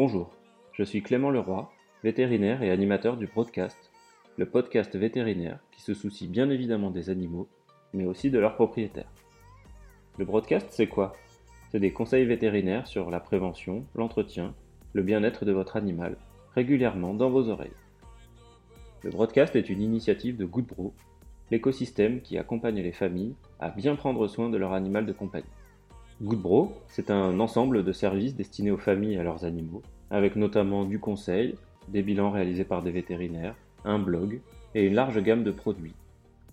Bonjour, je suis Clément Leroy, vétérinaire et animateur du Broadcast, le podcast vétérinaire qui se soucie bien évidemment des animaux, mais aussi de leurs propriétaires. Le Broadcast, c'est quoi? C'est des conseils vétérinaires sur la prévention, l'entretien, le bien-être de votre animal, régulièrement dans vos oreilles. Le Broadcast est une initiative de Goodbro, l'écosystème qui accompagne les familles à bien prendre soin de leur animal de compagnie. Goodbro, c'est un ensemble de services destinés aux familles et à leurs animaux, avec notamment du conseil, des bilans réalisés par des vétérinaires, un blog et une large gamme de produits,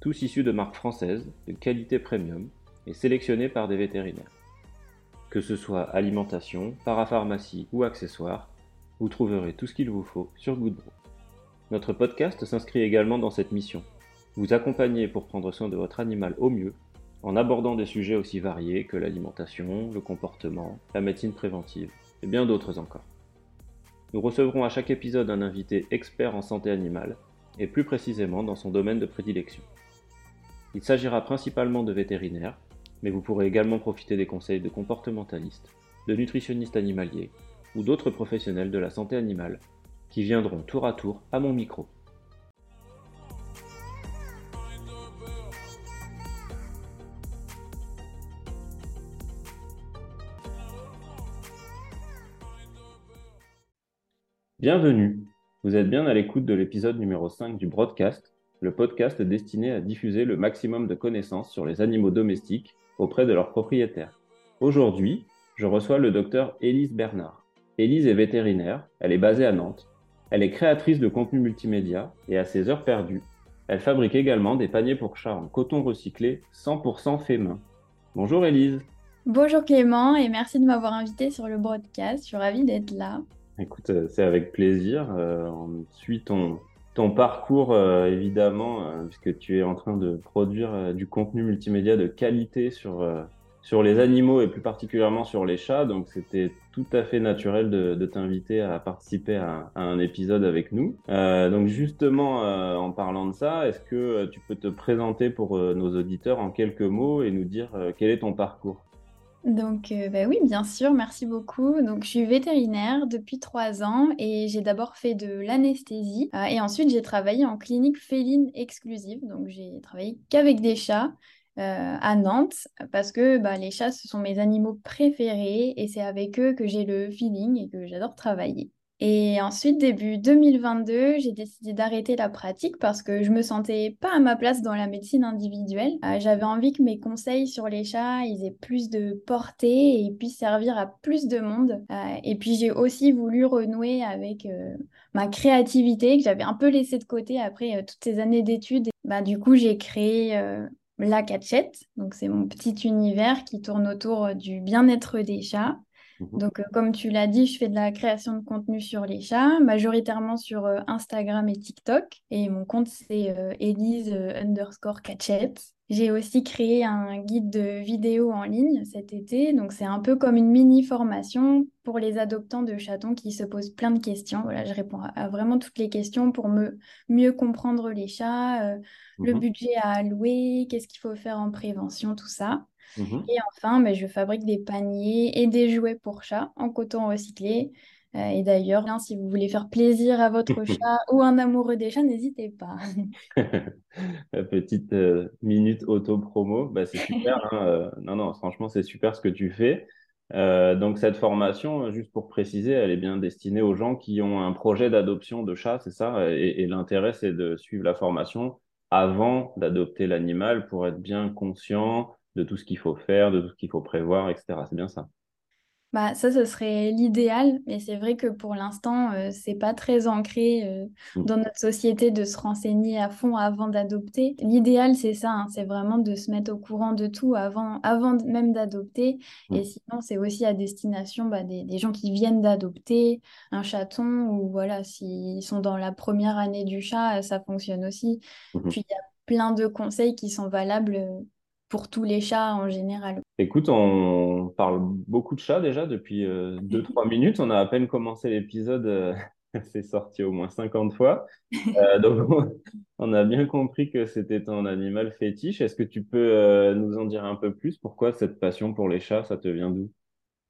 tous issus de marques françaises de qualité premium et sélectionnés par des vétérinaires. Que ce soit alimentation, parapharmacie ou accessoires, vous trouverez tout ce qu'il vous faut sur Goodbro. Notre podcast s'inscrit également dans cette mission. Vous accompagner pour prendre soin de votre animal au mieux en abordant des sujets aussi variés que l'alimentation, le comportement, la médecine préventive et bien d'autres encore. Nous recevrons à chaque épisode un invité expert en santé animale et plus précisément dans son domaine de prédilection. Il s'agira principalement de vétérinaires, mais vous pourrez également profiter des conseils de comportementalistes, de nutritionnistes animaliers ou d'autres professionnels de la santé animale qui viendront tour à tour à mon micro. Bienvenue, vous êtes bien à l'écoute de l'épisode numéro 5 du Broadcast, le podcast destiné à diffuser le maximum de connaissances sur les animaux domestiques auprès de leurs propriétaires. Aujourd'hui, je reçois le docteur Élise Bernard. Élise est vétérinaire, elle est basée à Nantes, elle est créatrice de contenu multimédia et à ses heures perdues, elle fabrique également des paniers pour chats en coton recyclé 100% fait main. Bonjour Élise. Bonjour Clément et merci de m'avoir invité sur le broadcast, je suis ravie d'être là. Écoute, euh, c'est avec plaisir. Euh, on suit ton, parcours, euh, évidemment, puisque tu es en train de produire du contenu multimédia de qualité sur, sur les animaux et plus particulièrement sur les chats. Donc, c'était tout à fait naturel de, t'inviter à participer à, un épisode avec nous. donc, justement, en parlant de ça, est-ce que tu peux te présenter pour nos auditeurs en quelques mots et nous dire quel est ton parcours? Donc, euh, bah oui, bien sûr, merci beaucoup. Donc, je suis vétérinaire depuis trois ans et j'ai d'abord fait de l'anesthésie euh, et ensuite j'ai travaillé en clinique féline exclusive. Donc, j'ai travaillé qu'avec des chats euh, à Nantes parce que bah, les chats, ce sont mes animaux préférés et c'est avec eux que j'ai le feeling et que j'adore travailler. Et ensuite, début 2022, j'ai décidé d'arrêter la pratique parce que je me sentais pas à ma place dans la médecine individuelle. Euh, j'avais envie que mes conseils sur les chats, ils aient plus de portée et puissent servir à plus de monde. Euh, et puis, j'ai aussi voulu renouer avec euh, ma créativité que j'avais un peu laissée de côté après toutes ces années d'études. Bah, du coup, j'ai créé la cachette. Donc, c'est mon petit univers qui tourne autour du bien-être des chats. Mhm. Donc, euh, comme tu l'as dit, je fais de la création de contenu sur les chats, majoritairement sur euh, Instagram et TikTok. Et mon compte, c'est euh, Elise underscore Catchette. J'ai aussi créé un guide de vidéos en ligne cet été. Donc, c'est un peu comme une mini formation pour les adoptants de chatons qui se posent plein de questions. Voilà, je réponds à, vraiment toutes les questions pour me, mieux comprendre les chats, le mhm. budget à allouer, qu'est-ce qu'il faut faire en prévention, tout ça. Mmh et enfin, ben, je fabrique des paniers et des jouets pour chats en coton recyclé. Euh, et d'ailleurs, si vous voulez faire plaisir à votre chat ou un amoureux des chats, n'hésitez pas. Petite euh, minute auto-promo, bah, c'est super. Hein, euh, non, non, franchement, c'est super ce que tu fais. donc cette formation, juste pour préciser, elle est bien destinée aux gens qui ont un projet d'adoption de chat, c'est ça? Et, et l'intérêt, c'est de suivre la formation avant d'adopter l'animal pour être bien conscient de tout ce qu'il faut faire, de tout ce qu'il faut prévoir, etc. C'est bien ça. Bah, ça, ce serait l'idéal, mais c'est vrai que pour l'instant, ce euh, c'est pas très ancré euh, mm. dans notre société de se renseigner à fond avant d'adopter. L'idéal, c'est ça, hein, c'est vraiment de se mettre au courant de tout avant, avant même d'adopter. Et mm. sinon, c'est aussi à destination bah, des, des, gens qui viennent d'adopter un chaton ou voilà, s'ils sont dans la première année du chat, ça fonctionne aussi. Mm-hmm. Puis il y a plein de conseils qui sont valables pour tous les chats en général. Écoute, on parle beaucoup de chats déjà depuis 2-3 euh, minutes. On a à peine commencé l'épisode, euh, c'est sorti au moins 50 fois. Euh, donc, on a bien compris que c'était ton animal fétiche. Est-ce que tu peux nous en dire un peu plus? Pourquoi cette passion pour les chats, ça te vient d'où?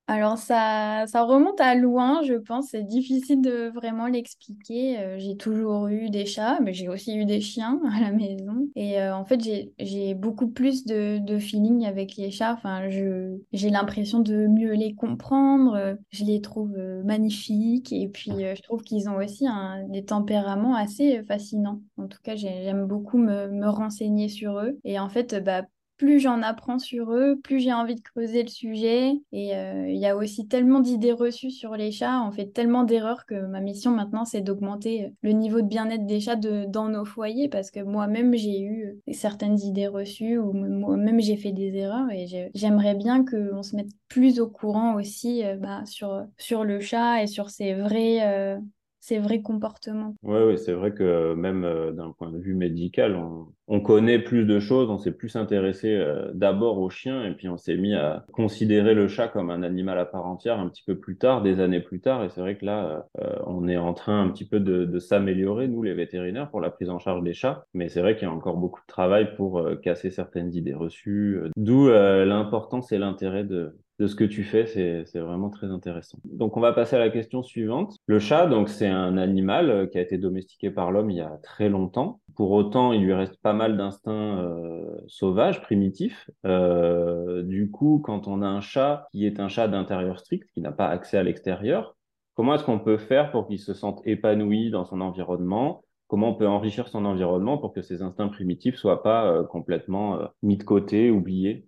Alors ça, ça remonte à loin, je pense. C'est difficile de vraiment l'expliquer. Euh, j'ai toujours eu des chats, mais j'ai aussi eu des chiens à la maison. Et euh, en fait, j'ai, j'ai beaucoup plus de, de feeling avec les chats. Enfin, je, j'ai l'impression de mieux les comprendre. Je les trouve euh, magnifiques. Et puis, je trouve qu'ils ont aussi un, des tempéraments assez fascinants. En tout cas, j'aime beaucoup me, me renseigner sur eux. Et en fait, bah, plus j'en apprends sur eux, plus j'ai envie de creuser le sujet. Et euh, il y a aussi tellement d'idées reçues sur les chats, on fait tellement d'erreurs que ma mission maintenant, c'est d'augmenter le niveau de bien-être des chats dans nos foyers, parce que moi-même, j'ai eu certaines idées reçues, ou moi-même, j'ai fait des erreurs, et j'aimerais bien qu'on se mette plus au courant aussi euh, bah, sur, sur le chat et sur ses vrais... Euh, ses vrais comportements. Oui, ouais, c'est vrai que même d'un point de vue médical, on, on connaît plus de choses, on s'est plus intéressé euh, d'abord au chien et puis on s'est mis à considérer le chat comme un animal à part entière un petit peu plus tard, des années plus tard. Et c'est vrai que là, euh, on est en train un petit peu de, de s'améliorer, nous les vétérinaires, pour la prise en charge des chats. Mais c'est vrai qu'il y a encore beaucoup de travail pour euh, casser certaines idées reçues. D'où l'importance et l'intérêt de, de ce que tu fais, c'est vraiment très intéressant. Donc on va passer à la question suivante. Le chat, donc c'est un animal qui a été domestiqué par l'homme il y a très longtemps. Pour autant, il lui reste pas mal d'instincts euh, sauvages, primitifs. Euh, du coup, quand on a un chat qui est un chat d'intérieur strict, qui n'a pas accès à l'extérieur, comment est-ce qu'on peut faire pour qu'il se sente épanoui dans son environnement? Comment on peut enrichir son environnement pour que ses instincts primitifs soient pas euh, complètement mis de côté, oubliés?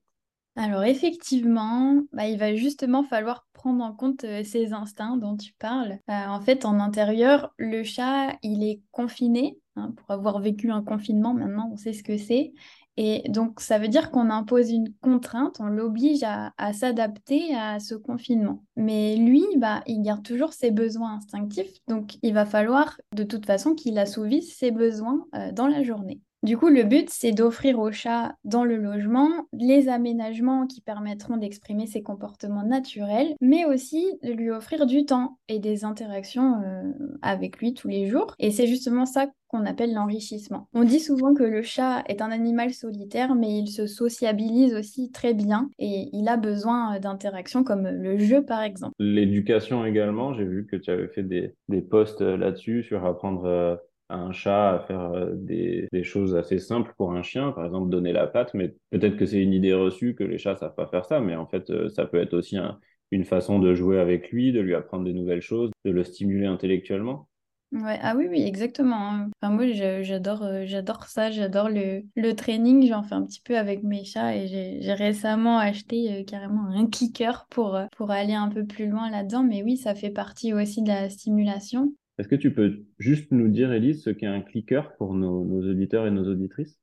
Alors effectivement, bah, il va justement falloir prendre en compte ces instincts dont tu parles. en fait, en intérieur, le chat, il est confiné Hein, pour avoir vécu un confinement, maintenant on sait ce que c'est. Et donc ça veut dire qu'on impose une contrainte, on l'oblige à, s'adapter à ce confinement. Mais lui, bah, il garde toujours ses besoins instinctifs, donc il va falloir de toute façon qu'il assouvisse ses besoins euh, dans la journée. Du coup, le but, c'est d'offrir au chat dans le logement les aménagements qui permettront d'exprimer ses comportements naturels, mais aussi de lui offrir du temps et des interactions euh, avec lui tous les jours. Et c'est justement ça qu'on appelle l'enrichissement. On dit souvent que le chat est un animal solitaire, mais il se sociabilise aussi très bien et il a besoin d'interactions comme le jeu par exemple. L'éducation également, j'ai vu que tu avais fait des, des posts là-dessus sur apprendre un chat à faire euh, des, choses assez simples pour un chien, par exemple donner la patte, mais peut-être que c'est une idée reçue que les chats savent pas faire ça, mais en fait euh, ça peut être aussi une façon de jouer avec lui, de lui apprendre des nouvelles choses, de le stimuler intellectuellement. Ah oui, oui, exactement. Enfin, moi, j'adore, euh, j'adore ça, j'adore le, le training. J'en fais un petit peu avec mes chats et j'ai récemment acheté carrément un clicker pour, pour aller un peu plus loin là-dedans. Mais oui, ça fait partie aussi de la stimulation. Est-ce que tu peux juste nous dire, Elise, ce qu'est un clicker pour nos, auditeurs et nos auditrices?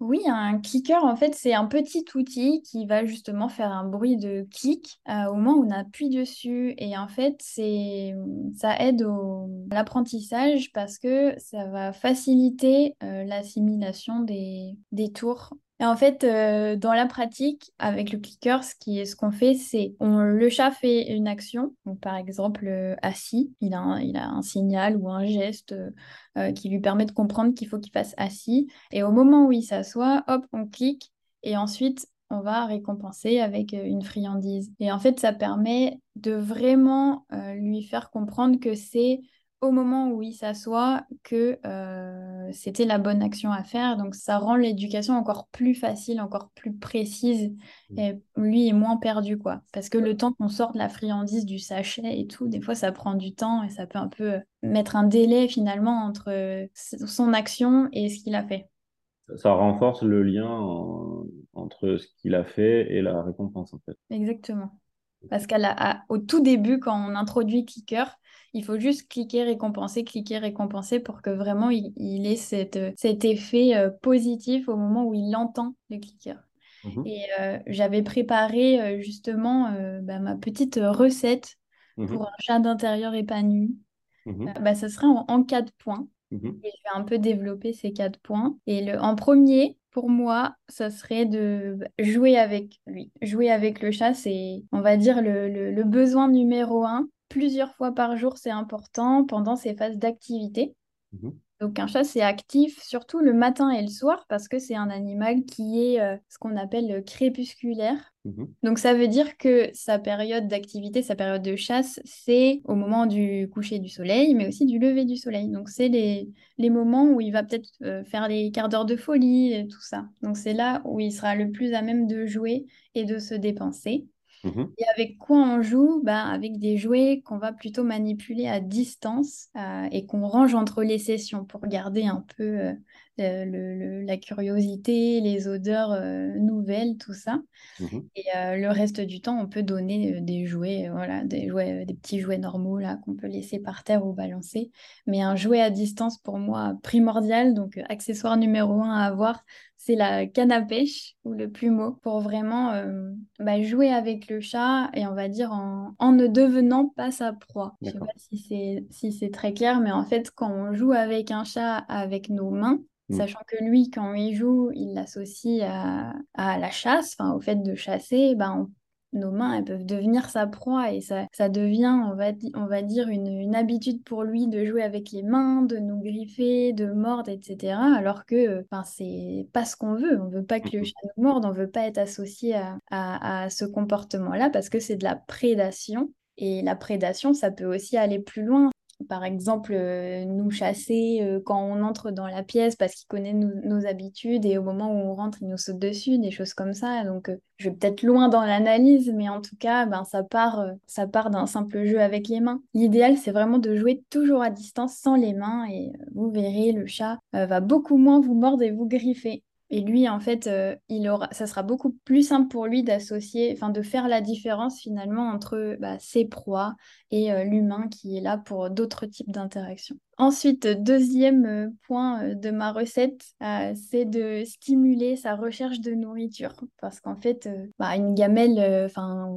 Oui, un clicker, en fait, c'est un petit outil qui va justement faire un bruit de clic euh, au moment où on appuie dessus. Et en fait, c'est, ça aide à l'apprentissage parce que ça va faciliter euh, l'assimilation des tours et en fait, euh, dans la pratique, avec le clicker, ce qu'on fait, c'est le chat fait une action, par exemple euh, assis, il a, un, il a un signal ou un geste euh, qui lui permet de comprendre qu'il faut qu'il fasse assis. Et au moment où il s'assoit, hop, on clique et ensuite on va récompenser avec une friandise. Et en fait, ça permet de vraiment lui faire comprendre que c'est au moment où il s'assoit que euh, c'était la bonne action à faire. Donc ça rend l'éducation encore plus facile, encore plus précise. Mmh. Et lui est moins perdu, quoi. Parce que le temps qu'on sorte la friandise du sachet et tout, des fois ça prend du temps et ça peut un peu mettre un délai finalement entre son action et ce qu'il a fait. Ça renforce le lien entre ce qu'il a fait et la récompense, en fait. Exactement. Parce qu'au tout début, quand on introduit Clicker, il faut juste cliquer, récompenser, cliquer, récompenser pour que vraiment il, ait cet effet euh, positif au moment où il entend le clicker. Mhm. Et euh, j'avais préparé euh, justement bah, ma petite recette mhm. pour un chat d'intérieur épanoui. Mhm. bah, ça serait en, quatre points. Et je vais un peu développer ces quatre points. Et le, en premier, pour moi, ça serait de jouer avec lui. Jouer avec le chat, c'est, on va dire, le, besoin numéro un. Plusieurs fois par jour, c'est important pendant ces phases d'activité. Mhm. Donc un chat, c'est actif surtout le matin et le soir parce que c'est un animal qui est euh, ce qu'on appelle crépusculaire. Mmh Donc ça veut dire que sa période d'activité, sa période de chasse, c'est au moment du coucher du soleil, mais aussi du lever du soleil. Donc c'est les, les moments où il va peut-être euh, faire les quarts d'heure de folie et tout ça. Donc c'est là où il sera le plus à même de jouer et de se dépenser. Mmh et avec quoi on joue? Bah, Avec des jouets qu'on va plutôt manipuler à distance euh, et qu'on range entre les sessions pour garder un peu euh, le, la curiosité, les odeurs euh, nouvelles, tout ça. Mmh et le reste du temps, on peut donner des jouets, voilà, des jouets, des petits jouets normaux là qu'on peut laisser par terre ou balancer. Mais un jouet à distance pour moi primordial, donc accessoire numéro un à avoir, c'est la canne à pêche ou le plumeau pour vraiment euh, bah, jouer avec le chat et on va dire en, ne devenant pas sa proie. Je sais pas si c'est si c'est très clair, mais en fait quand on joue avec un chat avec nos mains, mm. Sachant que lui, quand il joue, il l'associe à, à, la chasse, enfin au fait de chasser, ben on nos mains, elles peuvent devenir sa proie et ça, ça devient, on va, on va dire, une, une, habitude pour lui de jouer avec les mains, de nous griffer, de mordre, etc. Alors que enfin, c'est pas ce qu'on veut. On veut pas que le chat nous morde, on veut pas être associé à, à, à ce comportement-là parce que c'est de la prédation. Et la prédation, ça peut aussi aller plus loin par exemple, euh, nous chasser euh, quand on entre dans la pièce parce qu'il connaît nos habitudes et au moment où on rentre, il nous saute dessus, des choses comme ça. Donc, euh, je vais peut-être loin dans l'analyse, mais en tout cas, ben, ça part, ça part d'un simple jeu avec les mains. L'idéal, c'est vraiment de jouer toujours à distance sans les mains et vous verrez, le chat va beaucoup moins vous mordre et vous griffer. Et lui, en fait, euh, il aura, ça sera beaucoup plus simple pour lui d'associer, enfin de faire la différence finalement entre bah, ses proies et euh, l'humain qui est là pour d'autres types d'interactions. Ensuite, deuxième euh, point de ma recette, c'est de stimuler sa recherche de nourriture. Parce qu'en fait, bah, une gamelle, enfin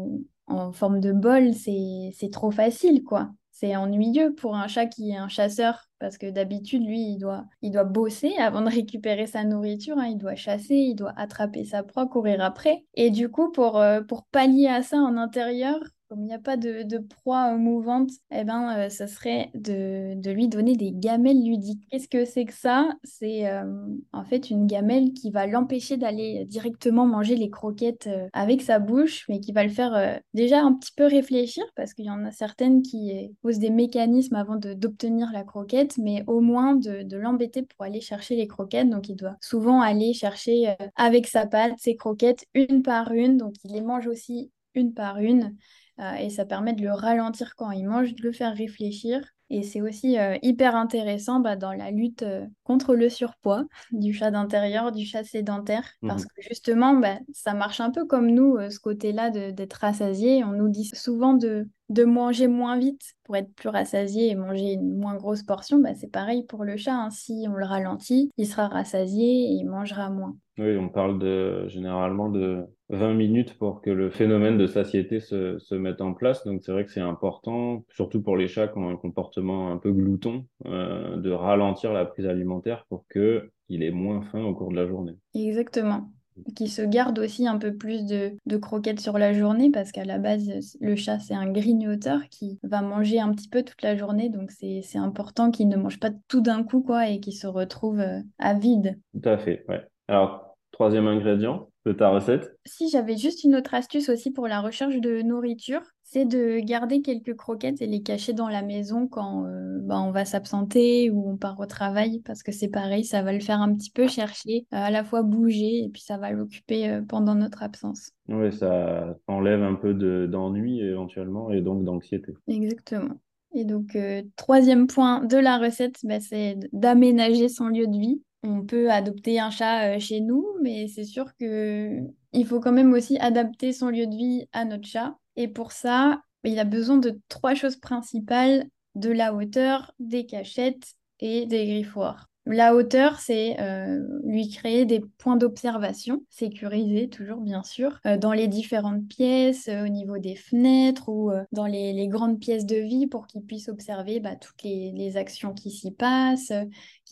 en forme de bol, c'est trop facile, quoi c'est ennuyeux pour un chat qui est un chasseur parce que d'habitude, lui, il doit, il doit bosser avant de récupérer sa nourriture, hein. il doit chasser, il doit attraper sa proie, courir après. Et du coup, pour, euh, pour pallier à ça en intérieur, comme il n'y a pas de, proie mouvante, eh ben, euh, ça serait de, lui donner des gamelles ludiques. Qu'est-ce que c'est que ça? C'est euh, en fait une gamelle qui va l'empêcher d'aller directement manger les croquettes euh, avec sa bouche, mais qui va le faire déjà un petit peu réfléchir, parce qu'il y en a certaines qui posent des mécanismes avant d'obtenir la croquette, mais au moins de, de l'embêter pour aller chercher les croquettes. Donc il doit souvent aller chercher avec sa patte ses croquettes une par une, donc il les mange aussi une par une. Euh, et ça permet de le ralentir quand il mange, de le faire réfléchir. Et c'est aussi euh, hyper intéressant bah, dans la lutte euh, contre le surpoids du chat d'intérieur, du chat sédentaire, parce mmh que justement, bah, ça marche un peu comme nous, ce côté-là d'être rassasié. On nous dit souvent de, de manger moins vite pour être plus rassasié et manger une moins grosse portion. Bah, c'est pareil pour le chat. Hein. Si on le ralentit, il sera rassasié et il mangera moins. Oui, on parle de, généralement de 20 minutes pour que le phénomène de satiété se, se mette en place. Donc c'est vrai que c'est important, surtout pour les chats qui ont un comportement un peu glouton, euh, de ralentir la prise alimentaire pour qu'il ait moins faim au cours de la journée. Exactement. Qui se garde aussi un peu plus de, de croquettes sur la journée parce qu'à la base, le chat, c'est un grignoteur qui va manger un petit peu toute la journée. Donc c'est important qu'il ne mange pas tout d'un coup quoi, et qu'il se retrouve euh, à vide. Tout à fait, ouais. Alors, troisième ingrédient, de ta recette Si j'avais juste une autre astuce aussi pour la recherche de nourriture, c'est de garder quelques croquettes et les cacher dans la maison quand euh, bah, on va s'absenter ou on part au travail parce que c'est pareil, ça va le faire un petit peu chercher, euh, à la fois bouger et puis ça va l'occuper euh, pendant notre absence. Oui, ça enlève un peu d'ennui éventuellement et donc d'anxiété. Exactement. Et donc, troisième point de la recette, bah, c'est d'aménager son lieu de vie on peut adopter un chat chez nous, mais c'est sûr que il faut quand même aussi adapter son lieu de vie à notre chat. Et pour ça, il a besoin de trois choses principales de la hauteur, des cachettes et des griffoirs. La hauteur, c'est euh, lui créer des points d'observation, sécurisés toujours bien sûr, euh, dans les différentes pièces, euh, au niveau des fenêtres ou dans les, grandes pièces de vie pour qu'il puisse observer bah, toutes les, actions qui s'y passent,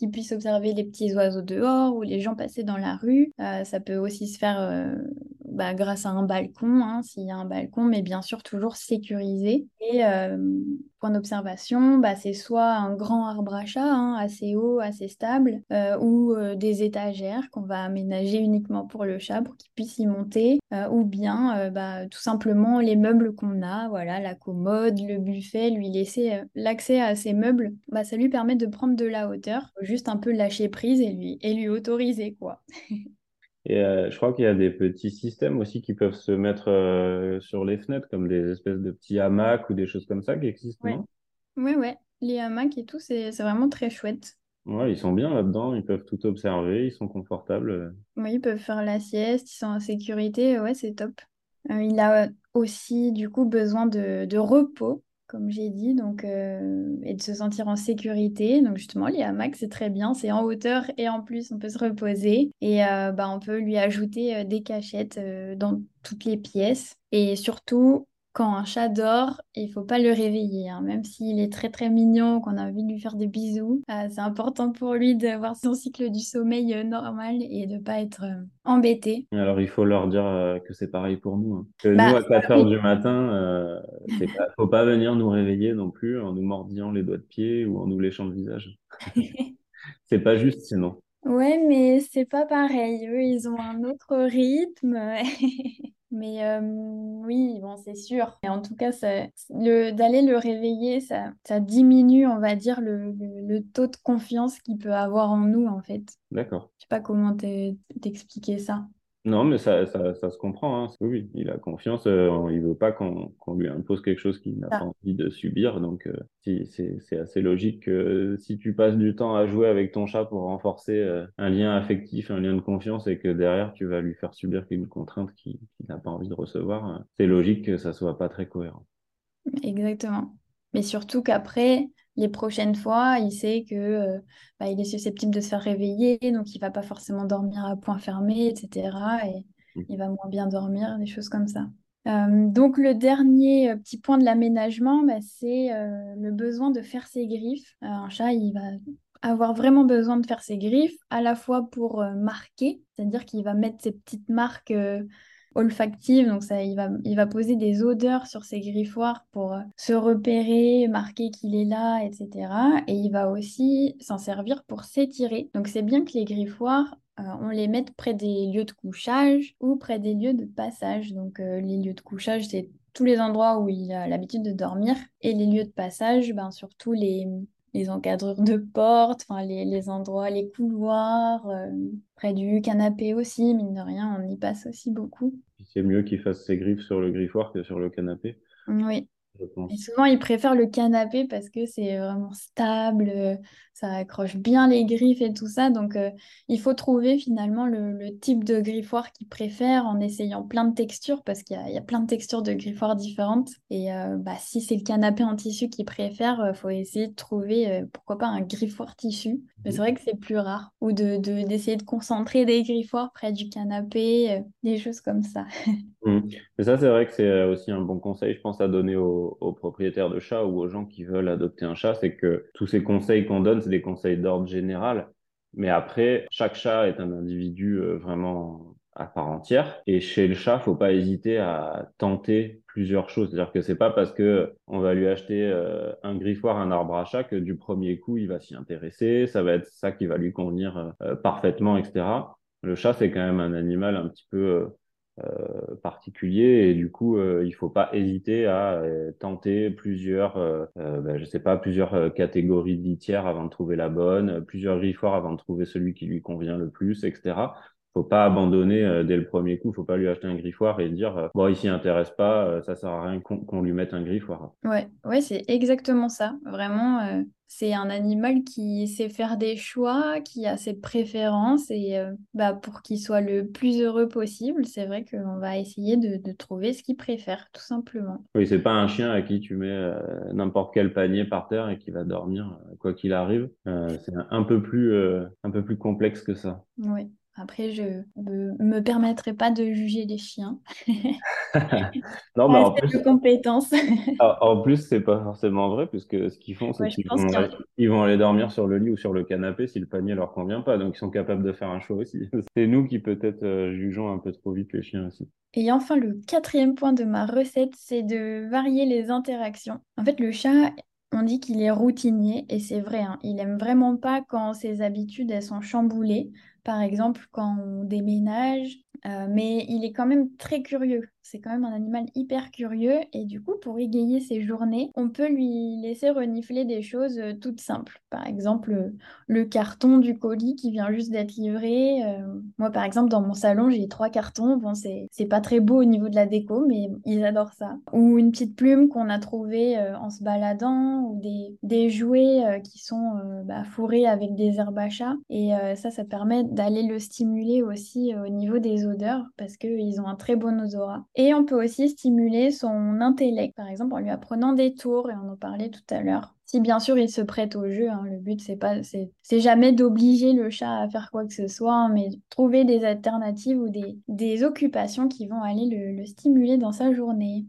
qu'il puisse observer les petits oiseaux dehors ou les gens passer dans la rue. ça peut aussi se faire bah, grâce à un balcon, hein, s'il y a un balcon, mais bien sûr toujours sécurisé. Et euh, point d'observation, bah, c'est soit un grand arbre à chat, hein, assez haut, assez stable, euh, ou euh, des étagères qu'on va aménager uniquement pour le chat, pour qu'il puisse y monter, ou bien bah, tout simplement les meubles qu'on a, voilà, la commode, le buffet, lui laisser l'accès à ces meubles, ça lui permet de prendre de la hauteur, juste un peu lâcher prise et lui, et lui autoriser, quoi. Et euh, je crois qu'il y a des petits systèmes aussi qui peuvent se mettre euh, sur les fenêtres, comme des espèces de petits hamacs ou des choses comme ça qui existent, ouais. non? Oui, ouais. Les hamacs et tout, c'est vraiment très chouette. Ouais, ils sont bien là-dedans, ils peuvent tout observer, ils sont confortables. Oui, ils peuvent faire la sieste, ils sont en sécurité, ouais, c'est top. Euh, il a aussi du coup besoin de, de repos comme j'ai dit, donc, euh, et de se sentir en sécurité. Donc justement, les hamacs, c'est très bien, c'est en hauteur et en plus, on peut se reposer. Et euh, bah, on peut lui ajouter euh, des cachettes dans toutes les pièces. Et surtout, quand un chat dort, il faut pas le réveiller, hein. même s'il est très très mignon, qu'on a envie de lui faire des bisous. Euh, c'est important pour lui d'avoir son cycle du sommeil euh, normal et de pas être euh, embêté. Alors il faut leur dire que c'est pareil pour nous. Hein. Que bah, nous à 4 heures du matin, il pas, faut pas venir nous réveiller non plus en nous mordillant les doigts de pied ou en nous léchant le visage. c'est pas juste sinon. Ouais, mais c'est pas pareil. Eux, ils ont un autre rythme. Mais euh, oui, bon, c'est sûr. Et en tout cas, le, d'aller le réveiller, ça, ça diminue, on va dire, le, le, taux de confiance qu'il peut avoir en nous, en fait. D'accord. Je sais pas comment t'expliquer ça. Non, mais ça, ça, ça se comprend. Hein. Oui, il a confiance. Euh, il veut pas qu'on lui impose quelque chose qu'il n'a pas envie de subir. Donc, euh, c'est assez logique que si tu passes du temps à jouer avec ton chat pour renforcer euh, un lien affectif, un lien de confiance, et que derrière tu vas lui faire subir une contrainte qu'il n'a pas envie de recevoir, c'est logique que ça soit pas très cohérent. Exactement. Mais surtout qu'après, les prochaines fois, il sait que euh, bah, il est susceptible de se faire réveiller, donc il va pas forcément dormir à point fermé, etc. Et mmh. il va moins bien dormir, des choses comme ça. Euh, donc le dernier euh, petit point de l'aménagement, bah, c'est le besoin de faire ses griffes. un chat, il va avoir vraiment besoin de faire ses griffes, à la fois pour marquer, c'est-à-dire qu'il va mettre ses petites marques olfactive, donc ça, il va, il va poser des odeurs sur ses griffoirs pour euh, se repérer, marquer qu'il est là, etc. Et il va aussi s'en servir pour s'étirer. Donc c'est bien que les griffoirs, euh, on les mette près des lieux de couchage ou près des lieux de passage. Donc euh, les lieux de couchage, c'est tous les endroits où il a l'habitude de dormir. Et les lieux de passage, ben, surtout les, les de portes, les, les, endroits, les couloirs, près du canapé aussi, mine de rien, on y passe aussi beaucoup. C'est mieux qu'il fasse ses griffes sur le griffoir que sur le canapé. Oui, et souvent, ils préfèrent le canapé parce que c'est vraiment stable, euh, ça accroche bien les griffes et tout ça. Donc, euh, il faut trouver finalement le, type de griffoir qu'ils préfèrent en essayant plein de textures parce qu'il y, a plein de textures de griffoirs différentes. Et euh, bah, si c'est le canapé en tissu qu'ils préfèrent, il faut essayer de trouver, pourquoi pas, un griffoir tissu. Mais c'est vrai que c'est plus rare. Ou d'essayer de, de, concentrer des griffoirs près du canapé, des choses comme ça. Mmh. Mais ça, c'est vrai que c'est aussi un bon conseil, je pense, à donner aux aux, propriétaires de chats ou aux gens qui veulent adopter un chat, c'est que tous ces conseils qu'on donne, des conseils d'ordre général. Mais après, chaque chat est un individu euh, vraiment à part entière. Et chez le chat, faut pas hésiter à tenter plusieurs choses. C'est-à-dire que c'est pas parce que on va lui acheter euh, un griffoir, un arbre à chat que du premier coup il va s'y intéresser. Ça va être ça qui va lui convenir euh, parfaitement, etc. Le chat, c'est quand même un animal un petit peu particulier. Et du coup euh, il faut pas hésiter à euh, tenter plusieurs ben, je sais pas plusieurs catégories de litières avant de trouver la bonne plusieurs griffoirs avant de trouver celui qui lui convient le plus etc faut pas abandonner dès le premier coup. Faut pas lui acheter un griffoir et dire bon il s'y intéresse pas, ça sert à rien qu'on lui mette un griffoir. Ouais, ouais, c'est exactement ça. Vraiment, c'est un animal qui sait faire des choix, qui a ses préférences et euh, bah, pour qu'il soit le plus heureux possible, c'est vrai qu'on va essayer de, trouver ce qu'il préfère, tout simplement. Oui, c'est pas un chien à qui tu mets euh, n'importe quel panier par terre et qui va dormir euh, quoi qu'il arrive. c'est un peu plus un peu plus complexe que ça. Oui. Après, je ne me permettrai pas de juger les chiens. non, mais en plus, de compétences. en plus, c'est pas forcément vrai, puisque ce qu'ils font, c'est qu'ils vont, ils vont aller dormir sur le lit ou sur le canapé si le panier leur convient pas. Donc, ils sont capables de faire un choix aussi. C'est nous qui peut-être euh, jugeons un peu trop vite les chiens aussi. Et enfin, le quatrième point de ma recette, c'est de varier les interactions. En fait, le chat, on dit qu'il est routinier, et c'est vrai, hein. il aime vraiment pas quand ses habitudes elles sont chamboulées. Par exemple, quand on déménage, euh, mais il est quand même très curieux. C'est quand même un animal hyper curieux et du coup, pour égayer ses journées, on peut lui laisser renifler des choses euh, toutes simples. Par exemple, euh, le carton du colis qui vient juste d'être livré. moi, par exemple, dans mon salon, j'ai trois cartons. Bon, c'est, c'est pas très beau au niveau de la déco, mais ils adorent ça. Ou une petite plume qu'on a trouvée en se baladant, ou des, des jouets qui sont bah, fourrés avec des herbes à chat. Et ça, ça permet d'aller le stimuler aussi au niveau des odeurs parce qu'ils ont un très bon odorat. Et on peut aussi stimuler son intellect, par exemple en lui apprenant des tours, et on en parlait tout à l'heure. Si bien sûr il se prête au jeu, hein, le but c'est pas, c'est jamais d'obliger le chat à faire quoi que ce soit, hein, mais trouver des alternatives ou des, des occupations qui vont aller le, stimuler dans sa journée.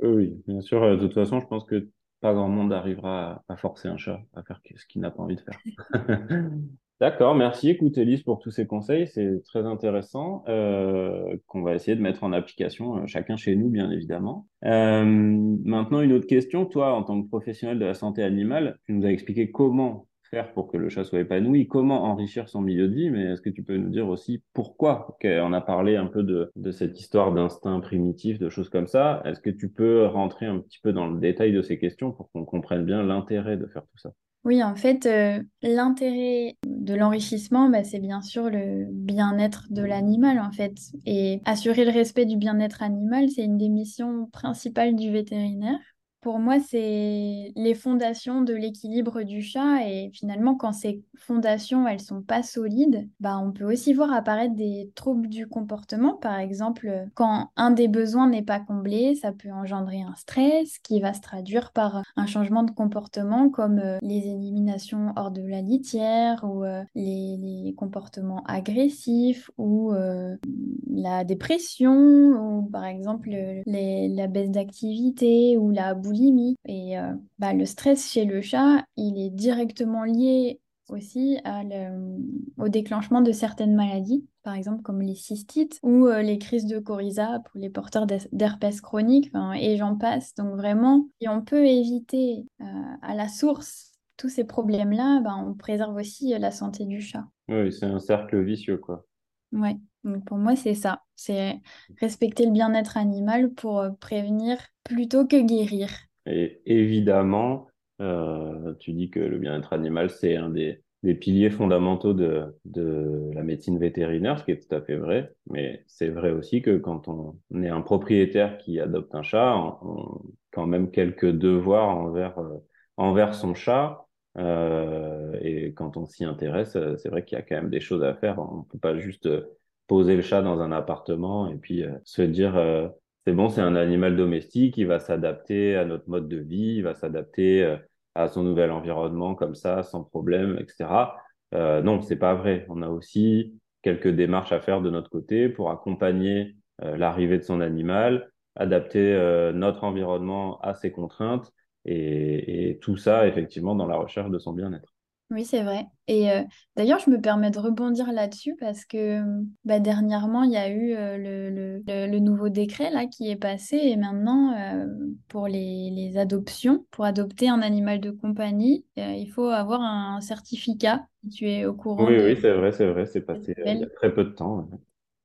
Oui, bien sûr. Euh, de toute façon, je pense que pas grand monde arrivera à, forcer un chat à faire ce qu'il n'a pas envie de faire. D'accord, merci. Écoute, Elise, pour tous ces conseils. C'est très intéressant euh, qu'on va essayer de mettre en application, euh, chacun chez nous, bien évidemment. Euh, maintenant, une autre question. Toi, en tant que professionnel de la santé animale, tu nous as expliqué comment faire pour que le chat soit épanoui, comment enrichir son milieu de vie, mais est-ce que tu peux nous dire aussi pourquoi? On a parlé un peu de, cette histoire d'instinct primitif, de choses comme ça. Est-ce que tu peux rentrer un petit peu dans le détail de ces questions pour qu'on comprenne bien l'intérêt de faire tout ça? Oui, en fait, l'intérêt de l'enrichissement, bah, c'est bien sûr le bien-être de l'animal, en fait. Et assurer le respect du bien-être animal, c'est une des missions principales du vétérinaire. Pour moi, c'est les fondations de l'équilibre du chat et finalement, quand ces fondations, elles sont pas solides, bah, on peut aussi voir apparaître des troubles du comportement. Par exemple, quand un des besoins n'est pas comblé, ça peut engendrer un stress qui va se traduire par un changement de comportement comme euh, les éliminations hors de la litière ou euh, les, comportements agressifs ou euh, la dépression ou par exemple la baisse d'activité ou la boulimie et euh, bah, le stress chez le chat, il est directement lié aussi au déclenchement de certaines maladies, par exemple comme les cystites ou euh, les crises de coryza pour les porteurs d'herpès chronique, et j'en passe. Donc vraiment, si on peut éviter euh, à la source tous ces problèmes-là, bah, on préserve aussi la santé du chat. Oui, c'est un cercle vicieux, quoi. Ouais, donc pour moi, c'est ça. C'est respecter le bien-être animal pour prévenir plutôt que guérir. Et évidemment, euh, tu dis que le bien-être animal, c'est un des, piliers fondamentaux de, la médecine vétérinaire, ce qui est tout à fait vrai. Mais c'est vrai aussi que quand on est un propriétaire qui adopte un chat, on, a quand même quelques devoirs envers, euh, son chat. Euh, et quand on s'y intéresse, c'est vrai qu'il y a quand même des choses à faire. On ne peut pas juste poser le chat dans un appartement et puis se dire c'est bon, c'est un animal domestique, il va s'adapter à notre mode de vie, il va s'adapter euh, à son nouvel environnement comme ça, sans problème, etc. Euh, non, c'est pas vrai. On a aussi quelques démarches à faire de notre côté pour accompagner euh, l'arrivée de son animal, adapter euh, notre environnement à ses contraintes et, et tout ça effectivement dans la recherche de son bien-être. Oui, c'est vrai. Et euh, d'ailleurs, je me permets de rebondir là-dessus parce que bah, dernièrement, il y a eu euh, le, le- nouveau décret là qui est passé et maintenant, euh, pour les, les adoptions, pour adopter un animal de compagnie, il faut avoir un certificat. tu es au courant Oui, oui, c'est vrai, c'est vrai, c'est passé il y a très peu de temps.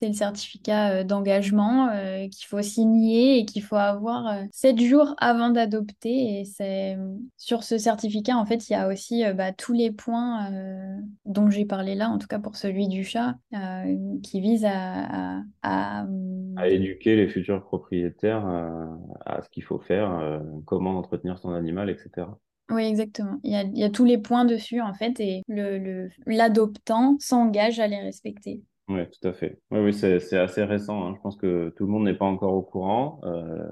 C'est le certificat euh, d'engagement euh, qu'il faut signer et qu'il faut avoir euh, sept jours avant d'adopter. Et c'est sur ce certificat, en fait, il y a aussi bah, tous les points dont j'ai parlé là, en tout cas pour celui du chat, qui visent à, à, éduquer les futurs propriétaires à ce qu'il faut faire, comment entretenir son animal, etc. Oui, exactement. Il y a, tous les points dessus, en fait, et l'adoptant le, s'engage à les respecter. Oui, tout à fait. Oui, oui, c'est assez récent. Hein. Je pense que tout le monde n'est pas encore au courant. Euh,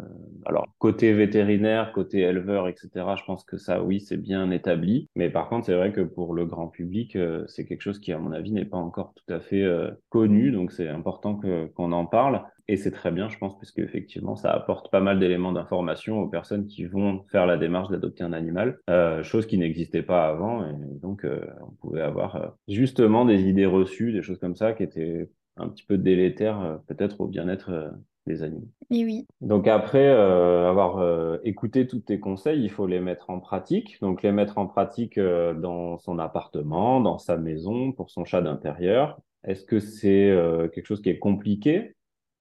alors, côté vétérinaire, côté éleveur, etc., je pense que ça, oui, c'est bien établi. Mais par contre, c'est vrai que pour le grand public, euh, c'est quelque chose qui, à mon avis, n'est pas encore tout à fait euh, connu. Donc, c'est important qu'on en parle. Et c'est très bien, je pense, parce qu'effectivement, ça apporte pas mal d'éléments d'information aux personnes qui vont faire la démarche d'adopter un animal, euh, chose qui n'existait pas avant. Et donc, on pouvait avoir justement des idées reçues, des choses comme ça, qui étaient un petit peu délétères, peut-être au bien-être des animaux. Et oui. Donc après avoir écouté tous tes conseils, il faut les mettre en pratique. Donc les mettre en pratique dans son appartement, dans sa maison, pour son chat d'intérieur. Est-ce que c'est quelque chose qui est compliqué?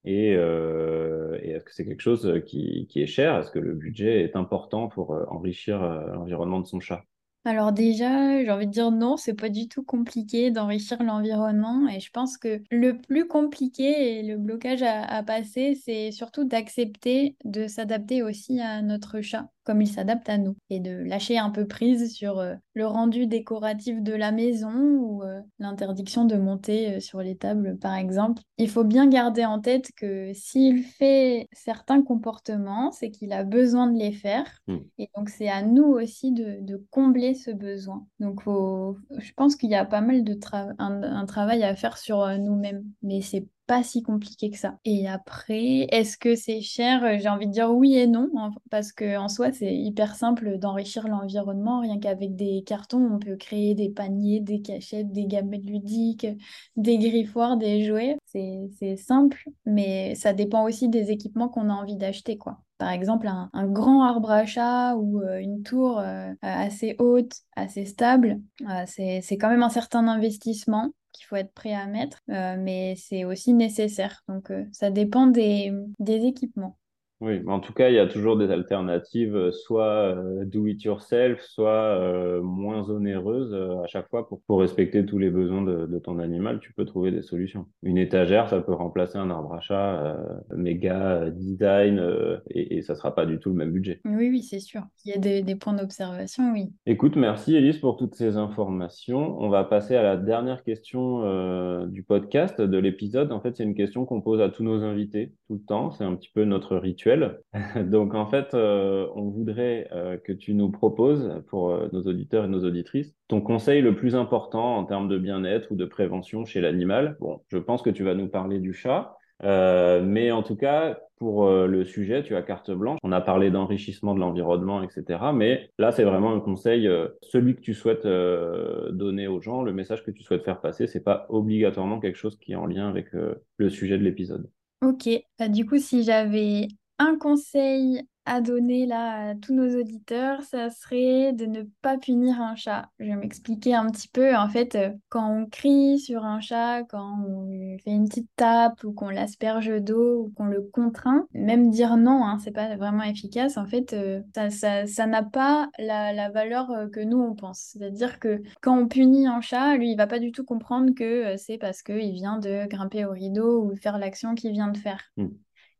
Euh, et, est-ce que c'est quelque chose qui, qui est cher? Est-ce que le budget est important pour euh, enrichir euh, l'environnement de son chat? Alors déjà, j'ai envie de dire non, c'est pas du tout compliqué d'enrichir l'environnement et je pense que le plus compliqué et le blocage à passer, c'est surtout d'accepter de s'adapter aussi à notre chat comme il s'adapte à nous et de lâcher un peu prise sur euh, le rendu décoratif de la maison ou euh, l'interdiction de monter euh, sur les tables par exemple. Il faut bien garder en tête que s'il fait certains comportements, c'est qu'il a besoin de les faire mmh. et donc c'est à nous aussi de, combler ce besoin. Donc je pense qu'il y a pas mal de un travail à faire sur nous-mêmes, mais c'est pas si compliqué que ça. Et après, est-ce que c'est cher? Euh, J'ai envie de dire oui et non, hein, parce que en soi, c'est hyper simple d'enrichir l'environnement. Rien qu'avec des cartons, on peut créer des paniers, des cachettes, des gamètes ludiques, des griffoirs, des jouets. C'est simple, mais ça dépend aussi des équipements qu'on a envie d'acheter, quoi. Par exemple, un, grand arbre à chat ou euh, une tour euh, assez haute, assez stable, c'est quand même un certain investissement qu'il faut être prêt à mettre, euh, mais c'est aussi nécessaire. Donc euh, ça dépend des, des équipements. Oui, mais en tout cas, il y a toujours des alternatives, euh, soit euh, do it yourself, soit euh, moins onéreuses à chaque fois pour, pour respecter tous les besoins de, de, ton animal. Tu peux trouver des solutions. Une étagère, ça peut remplacer un arbre à chat méga design et, et ça sera pas du tout le même budget. Oui, oui, c'est sûr. Il y a des, des points d'observation, oui. Écoute, merci Elise pour toutes ces informations. On va passer à la dernière question du podcast, de l'épisode. En fait, c'est une question qu'on pose à tous nos invités tout le temps. C'est un petit peu notre rituel Donc en fait, euh, on voudrait euh, que tu nous proposes pour euh, nos auditeurs et nos auditrices ton conseil le plus important en termes de bien-être ou de prévention chez l'animal. Bon, je pense que tu vas nous parler du chat, mais en tout cas, pour le sujet, tu as carte blanche. On a parlé d'enrichissement de l'environnement, etc. Mais là, c'est vraiment un conseil, celui que tu souhaites donner aux gens, le message que tu souhaites faire passer, c'est pas obligatoirement quelque chose qui est en lien avec le sujet de l'épisode. Ok, bah, du coup, si j'avais un conseil à donner là à tous nos auditeurs, ça serait de ne pas punir un chat. Je vais m'expliquer un petit peu. En fait, euh, quand on crie sur un chat, quand on fait une petite tape ou qu'on l'asperge d'eau ou qu'on le contraint, même dire non, hein, c'est pas vraiment efficace. En fait, euh, ça, n'a pas la, valeur euh, que nous on pense. C'est-à-dire que quand on punit un chat, lui, il va pas du tout comprendre que c'est parce qu'il vient de grimper au rideau ou faire l'action qu'il vient de faire. Mmh.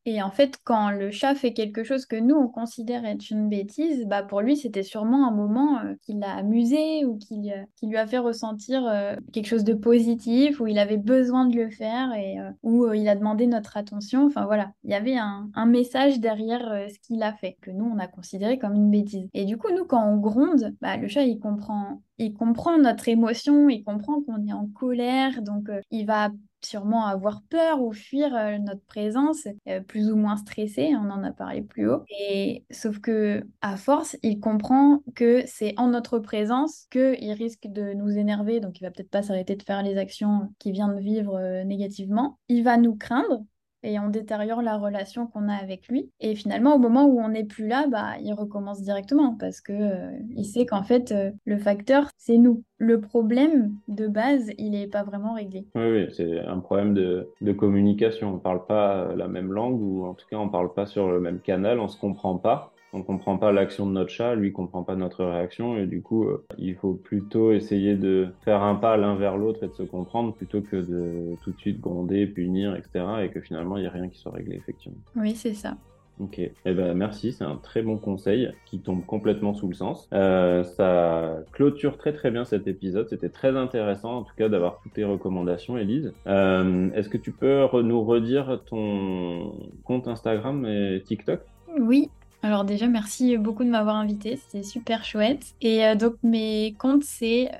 Et en fait, quand le chat fait quelque chose que nous, on considère être une bêtise, bah pour lui, c'était sûrement un moment euh, qui l'a amusé ou qui, euh, lui a fait ressentir euh, quelque chose de positif, où il avait besoin de le faire et où il a demandé notre attention. Enfin voilà, il y avait un, un message derrière ce qu'il a fait, que nous, on a considéré comme une bêtise. Et du coup, nous, quand on gronde, bah, le chat, il comprend, il comprend notre émotion, il comprend qu'on est en colère, donc il va sûrement avoir peur ou fuir euh, notre présence, euh, plus ou moins stressé, on en a parlé plus haut. Et sauf que à force, il comprend que c'est en notre présence qu'il risque de nous énerver, donc il va peut-être pas s'arrêter de faire les actions qu'il vient de vivre euh, négativement. Il va nous craindre et on détériore la relation qu'on a avec lui. Et finalement, au moment où on n'est plus là, bah, il recommence directement parce que euh, il sait qu'en fait, euh, le facteur, c'est nous. Le problème de base, il n'est pas vraiment réglé. Oui, oui c'est un problème de, de communication. On ne parle pas la même langue ou en tout cas, on ne parle pas sur le même canal, on ne se comprend pas on comprend pas l'action de notre chat, lui comprend pas notre réaction et du coup euh, il faut plutôt essayer de faire un pas l'un vers l'autre et de se comprendre plutôt que de tout de suite gronder, punir, etc. et que finalement il n'y a rien qui soit réglé effectivement. Oui c'est ça. Ok, eh ben merci, c'est un très bon conseil qui tombe complètement sous le sens. Euh, ça clôture très très bien cet épisode, c'était très intéressant en tout cas d'avoir toutes tes recommandations, Elise. Euh, Est-ce que tu peux nous redire ton compte Instagram et TikTok? Oui, alors déjà, merci beaucoup de m'avoir invité, c'était super chouette. Et euh, donc mes comptes, c'est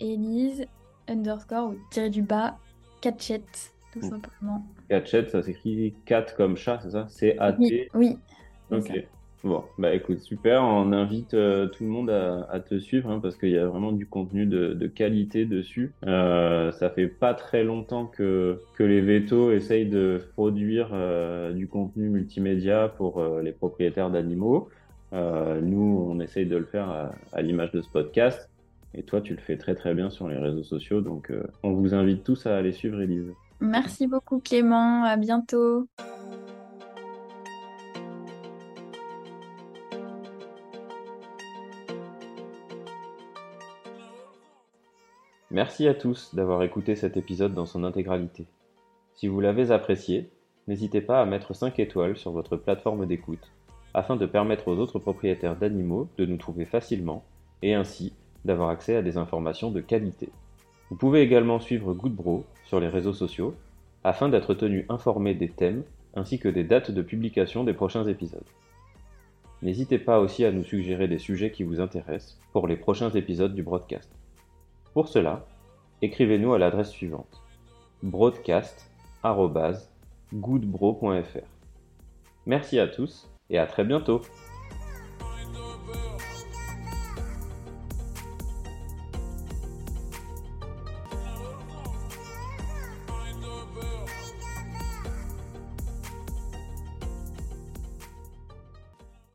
elise underscore ou tiré du bas, catchette, tout simplement. Catchette, ça s'écrit cat comme chat, c'est ça? C-A-T Oui. Ok. Bon, bah écoute, super. On invite euh, tout le monde à, te suivre hein, parce qu'il y a vraiment du contenu de, qualité dessus. Euh, ça fait pas très longtemps que, que les vétos essayent de produire euh, du contenu multimédia pour les propriétaires d'animaux. nous, on essaye de le faire à, à l'image de ce podcast. Et toi, tu le fais très très bien sur les réseaux sociaux. Donc, on vous invite tous à aller suivre Elise. Merci beaucoup Clément. À bientôt. Merci à tous d'avoir écouté cet épisode dans son intégralité. Si vous l'avez apprécié, n'hésitez pas à mettre 5 étoiles sur votre plateforme d'écoute afin de permettre aux autres propriétaires d'animaux de nous trouver facilement et ainsi d'avoir accès à des informations de qualité. Vous pouvez également suivre Goodbro sur les réseaux sociaux afin d'être tenu informé des thèmes ainsi que des dates de publication des prochains épisodes. N'hésitez pas aussi à nous suggérer des sujets qui vous intéressent pour les prochains épisodes du broadcast. Pour cela, écrivez-nous à l'adresse suivante broadcast.goodbro.fr. Merci à tous et à très bientôt